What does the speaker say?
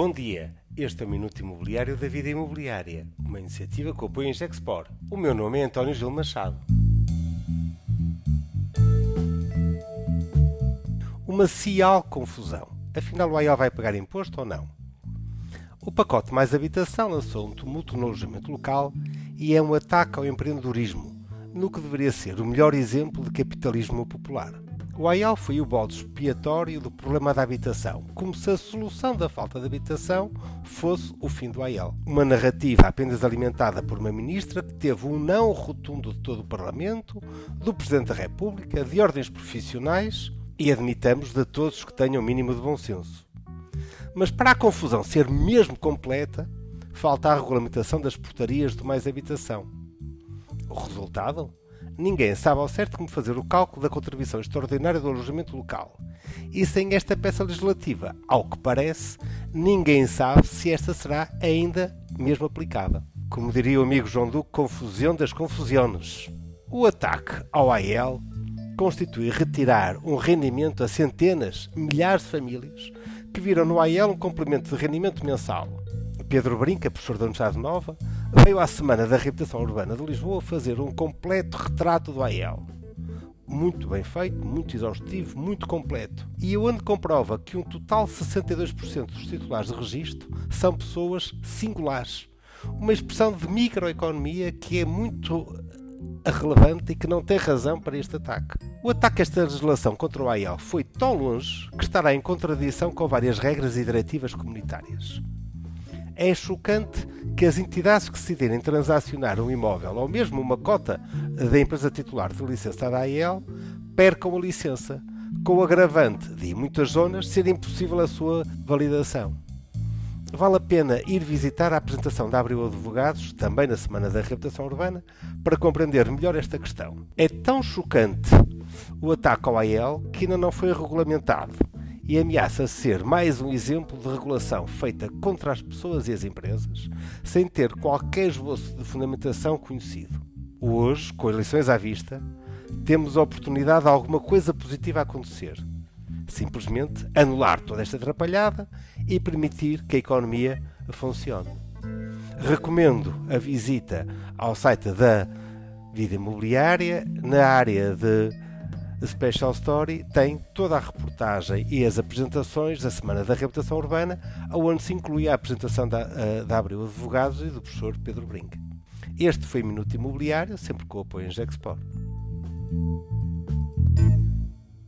Bom dia, este é o Minuto Imobiliário da Vida Imobiliária, uma iniciativa que apoia em Gexpor. O meu nome é António Gil Machado. Uma cial confusão. Afinal, o AIO vai pagar imposto ou não? O pacote Mais Habitação lançou um tumulto no alojamento local e é um ataque ao empreendedorismo, no que deveria ser o melhor exemplo de capitalismo popular. O AIAL foi o bode expiatório do problema da habitação, como se a solução da falta de habitação fosse o fim do AIAL. Uma narrativa apenas alimentada por uma ministra que teve um não rotundo de todo o Parlamento, do Presidente da República, de ordens profissionais e, admitamos, de todos que tenham o mínimo de bom senso. Mas para a confusão ser mesmo completa, falta a regulamentação das portarias do mais habitação. O resultado? Ninguém sabe ao certo como fazer o cálculo da contribuição extraordinária do alojamento local. E sem esta peça legislativa, ao que parece, ninguém sabe se esta será ainda mesmo aplicada. Como diria o amigo João Duque, confusão das confusões. O ataque ao AEL constitui retirar um rendimento a centenas, milhares de famílias que viram no AEL um complemento de rendimento mensal. Pedro Brinca, professor da Universidade Nova, veio à Semana da Reabilitação Urbana de Lisboa fazer um completo retrato do AEL. Muito bem feito, muito exaustivo, muito completo. E onde comprova que um total de 62% dos titulares de registro são pessoas singulares. Uma expressão de microeconomia que é muito relevante e que não tem razão para este ataque. O ataque a esta legislação contra o AEL foi tão longe que estará em contradição com várias regras e diretivas comunitárias. É chocante que as entidades que decidirem transacionar um imóvel ou mesmo uma cota da empresa titular de licença da AEL percam a licença, com o agravante de, em muitas zonas, ser impossível a sua validação. Vale a pena ir visitar a apresentação da Abril Advogados, também na Semana da Reabilitação Urbana, para compreender melhor esta questão. É tão chocante o ataque ao AEL que ainda não foi regulamentado e ameaça ser mais um exemplo de regulação feita contra as pessoas e as empresas, sem ter qualquer esboço de fundamentação conhecido. Hoje, com eleições à vista, temos a oportunidade de alguma coisa positiva acontecer. Simplesmente anular toda esta atrapalhada e permitir que a economia funcione. Recomendo a visita ao site da Vida Imobiliária na área de Special Story tem toda a reportagem e as apresentações da Semana da Reabilitação Urbana, onde se inclui a apresentação da, uh, da Abril Advogados e do professor Pedro Brinca. Este foi Minuto Imobiliário, sempre com o apoio em Gexport.